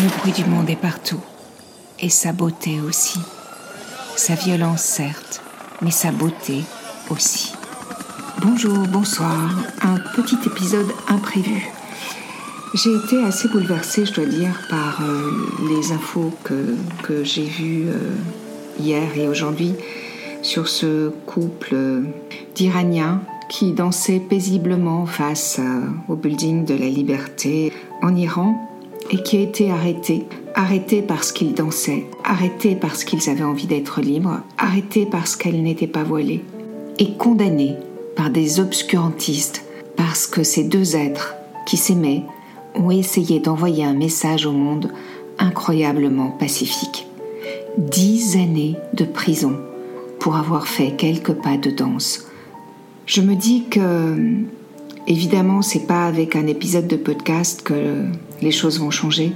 Le bruit du monde est partout, et sa beauté aussi. Sa violence certes, mais sa beauté aussi. Bonjour, bonsoir, un petit épisode imprévu. J'ai été assez bouleversée, je dois dire, par euh, les infos que, j'ai vues euh, hier et aujourd'hui sur ce couple euh, d'Iraniens qui dansaient paisiblement face au building de la liberté en Iran et qui a été arrêté. Arrêté parce qu'ils dansaient, arrêté parce qu'ils avaient envie d'être libres, arrêté parce qu'elles n'étaient pas voilées, et condamné par des obscurantistes parce que ces deux êtres qui s'aimaient ont essayé d'envoyer un message au monde incroyablement pacifique. Dix années de prison pour avoir fait quelques pas de danse. Je me dis que Évidemment, c'est pas avec un épisode de podcast que les choses vont changer,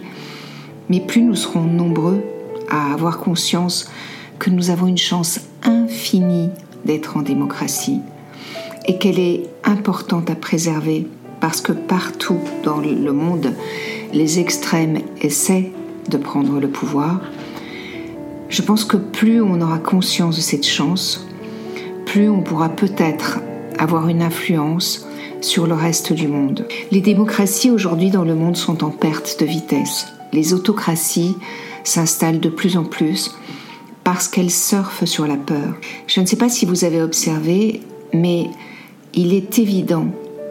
mais plus nous serons nombreux à avoir conscience que nous avons une chance infinie d'être en démocratie et qu'elle est importante à préserver parce que partout dans le monde, les extrêmes essaient de prendre le pouvoir. Je pense que plus on aura conscience de cette chance, plus on pourra peut-être avoir une influence sur le reste du monde. Les démocraties aujourd'hui dans le monde sont en perte de vitesse. Les autocraties s'installent de plus en plus parce qu'elles surfent sur la peur. Je ne sais pas si vous avez observé, mais il est évident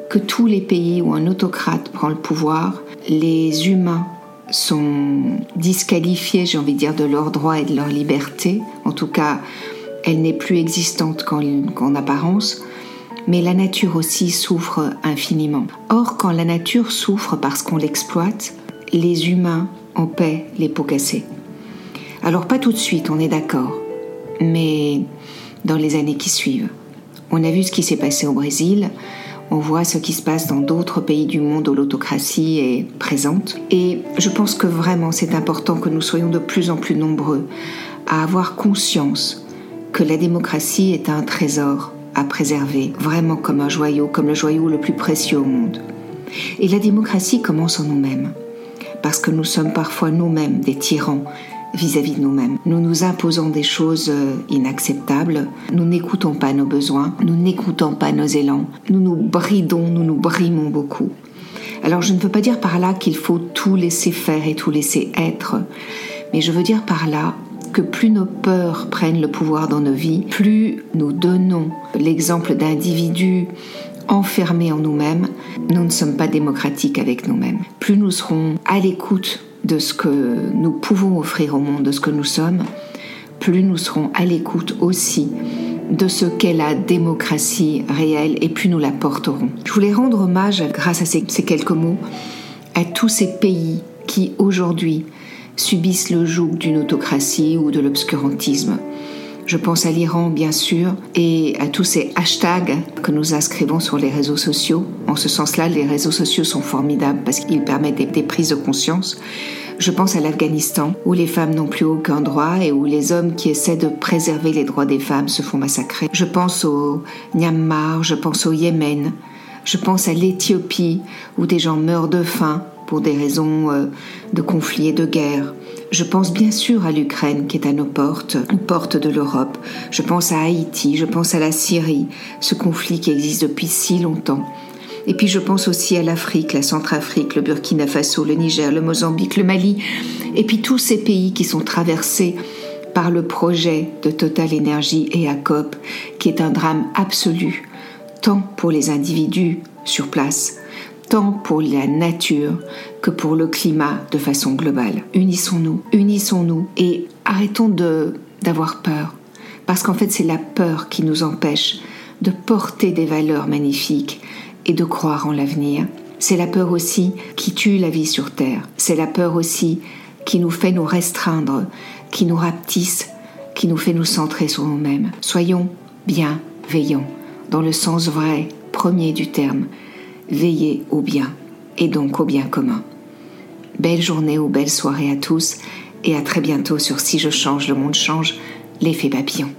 que tous les pays où un autocrate prend le pouvoir, les humains sont disqualifiés, j'ai envie de dire, de leurs droits et de leur liberté. En tout cas, elle n'est plus existante qu'en apparence mais la nature aussi souffre infiniment. Or, quand la nature souffre parce qu'on l'exploite, les humains en paient les pots cassés. Alors pas tout de suite, on est d'accord, mais dans les années qui suivent. On a vu ce qui s'est passé au Brésil, on voit ce qui se passe dans d'autres pays du monde où l'autocratie est présente, et je pense que vraiment c'est important que nous soyons de plus en plus nombreux à avoir conscience que la démocratie est un trésor à préserver, vraiment comme un joyau, comme le joyau le plus précieux au monde. Et la démocratie commence en nous-mêmes, parce que nous sommes parfois nous-mêmes des tyrans vis-à-vis de nous-mêmes. Nous nous imposons des choses euh, inacceptables, nous n'écoutons pas nos besoins, nous n'écoutons pas nos élans, nous nous bridons, nous nous brimons beaucoup. Alors je ne veux pas dire par là qu'il faut tout laisser faire et tout laisser être, mais je veux dire par là que plus nos peurs prennent le pouvoir dans nos vies, plus nous donnons l'exemple d'individus enfermés en nous-mêmes, nous ne sommes pas démocratiques avec nous-mêmes. Plus nous serons à l'écoute de ce que nous pouvons offrir au monde, de ce que nous sommes, plus nous serons à l'écoute aussi de ce qu'est la démocratie réelle et plus nous la porterons. Je voulais rendre hommage, grâce à ces, quelques mots, à tous ces pays qui aujourd'hui subissent le joug d'une autocratie ou de l'obscurantisme. Je pense à l'Iran, bien sûr, et à tous ces hashtags que nous inscrivons sur les réseaux sociaux. En ce sens-là, les réseaux sociaux sont formidables parce qu'ils permettent des, prises de conscience. Je pense à l'Afghanistan, où les femmes n'ont plus aucun droit et où les hommes qui essaient de préserver les droits des femmes se font massacrer. Je pense au Myanmar, je pense au Yémen, je pense à l'Éthiopie, où des gens meurent de faim pour des raisons euh, de conflit et de guerre. Je pense bien sûr à l'Ukraine qui est à nos portes, aux portes de l'Europe. Je pense à Haïti, je pense à la Syrie, ce conflit qui existe depuis si longtemps. Et puis je pense aussi à l'Afrique, la Centrafrique, le Burkina Faso, le Niger, le Mozambique, le Mali, et puis tous ces pays qui sont traversés par le projet de Total Energy et ACOP, qui est un drame absolu, tant pour les individus sur place tant pour la nature que pour le climat de façon globale. Unissons-nous, unissons-nous et arrêtons de d'avoir peur. Parce qu'en fait, c'est la peur qui nous empêche de porter des valeurs magnifiques et de croire en l'avenir. C'est la peur aussi qui tue la vie sur Terre. C'est la peur aussi qui nous fait nous restreindre, qui nous rapetisse, qui nous fait nous centrer sur nous-mêmes. Soyons bienveillants, dans le sens vrai, premier du terme, veillez au bien et donc au bien commun. Belle journée ou belle soirée à tous et à très bientôt sur Si je change, le monde change, l'effet papillon.